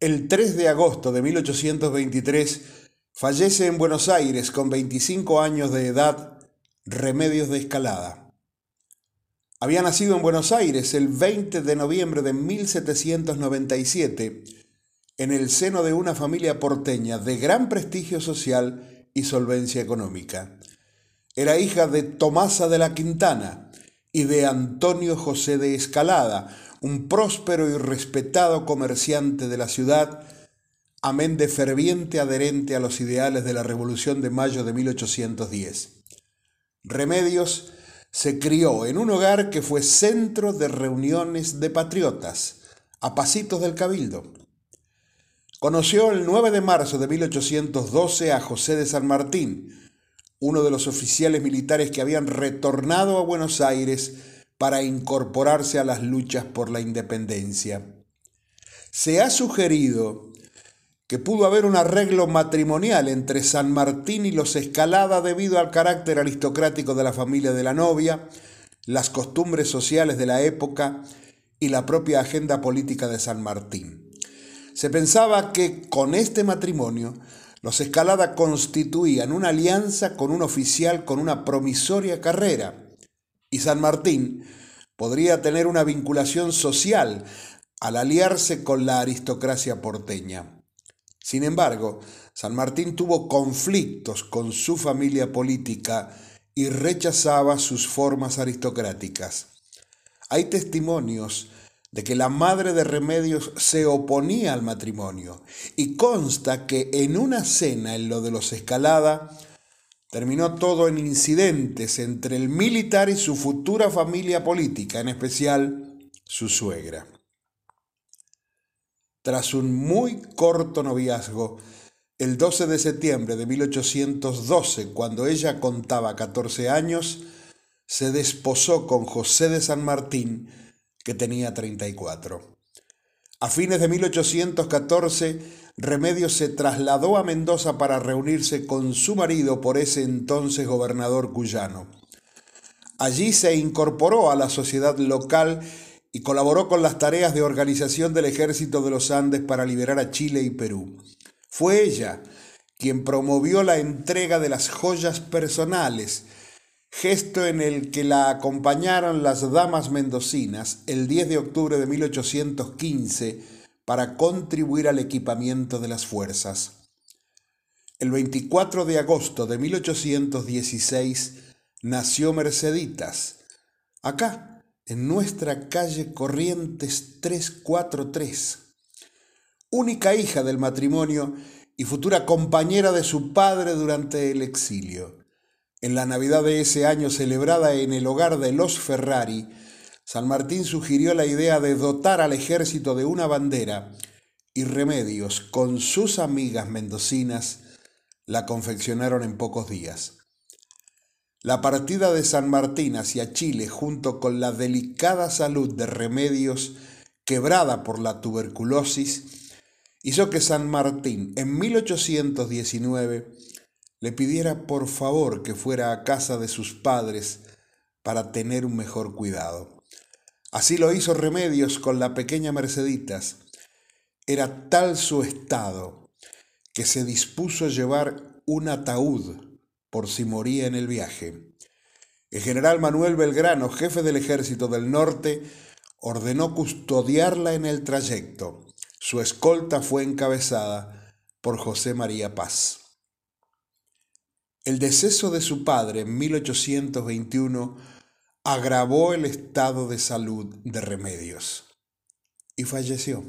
El 3 de agosto de 1823 fallece en Buenos Aires con 25 años de edad Remedios de Escalada. Había nacido en Buenos Aires el 20 de noviembre de 1797 en el seno de una familia porteña de gran prestigio social y solvencia económica. Era hija de Tomasa de la Quintana y de Antonio José de Escalada, un próspero y respetado comerciante de la ciudad, amén de ferviente adherente a los ideales de la Revolución de Mayo de 1810. Remedios se crió en un hogar que fue centro de reuniones de patriotas, a pasitos del cabildo. Conoció el 9 de marzo de 1812 a José de San Martín, uno de los oficiales militares que habían retornado a Buenos Aires para incorporarse a las luchas por la independencia. Se ha sugerido que pudo haber un arreglo matrimonial entre San Martín y los Escalada debido al carácter aristocrático de la familia de la novia, las costumbres sociales de la época y la propia agenda política de San Martín. Se pensaba que con este matrimonio los Escalada constituían una alianza con un oficial con una promisoria carrera, y San Martín podría tener una vinculación social al aliarse con la aristocracia porteña. Sin embargo, San Martín tuvo conflictos con su familia política y rechazaba sus formas aristocráticas. Hay testimonios de que la madre de Remedios se oponía al matrimonio y consta que en una cena en lo de los Escalada Terminó todo en incidentes entre el militar y su futura familia política, en especial su suegra. Tras un muy corto noviazgo, el 12 de septiembre de 1812, cuando ella contaba 14 años, se desposó con José de San Martín, que tenía 34. A fines de 1814, Remedios se trasladó a Mendoza para reunirse con su marido por ese entonces gobernador cuyano. Allí se incorporó a la sociedad local y colaboró con las tareas de organización del ejército de los Andes para liberar a Chile y Perú. Fue ella quien promovió la entrega de las joyas personales, gesto en el que la acompañaron las damas mendocinas el 10 de octubre de 1815 para contribuir al equipamiento de las fuerzas. El 24 de agosto de 1816 nació Merceditas, acá, en nuestra calle Corrientes 343, única hija del matrimonio y futura compañera de su padre durante el exilio. En la Navidad de ese año celebrada en el hogar de los Ferrari, San Martín sugirió la idea de dotar al ejército de una bandera y remedios con sus amigas mendocinas la confeccionaron en pocos días. La partida de San Martín hacia Chile junto con la delicada salud de remedios quebrada por la tuberculosis hizo que San Martín en 1819 le pidiera por favor que fuera a casa de sus padres para tener un mejor cuidado. Así lo hizo Remedios con la pequeña Merceditas. Era tal su estado que se dispuso llevar un ataúd por si moría en el viaje. El general Manuel Belgrano, jefe del ejército del norte, ordenó custodiarla en el trayecto. Su escolta fue encabezada por José María Paz. El deceso de su padre en 1821 agravó el estado de salud de Remedios y falleció.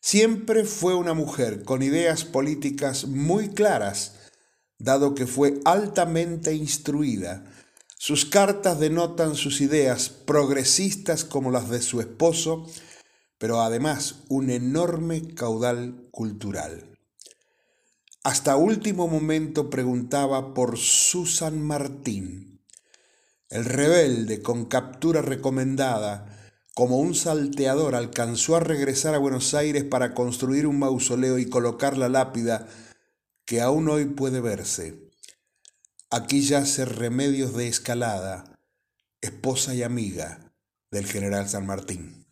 Siempre fue una mujer con ideas políticas muy claras, dado que fue altamente instruida. Sus cartas denotan sus ideas progresistas como las de su esposo, pero además un enorme caudal cultural. Hasta último momento preguntaba por Susan Martín, el rebelde, con captura recomendada, como un salteador, alcanzó a regresar a Buenos Aires para construir un mausoleo y colocar la lápida que aún hoy puede verse. Aquí yace Remedios de Escalada, esposa y amiga del general San Martín.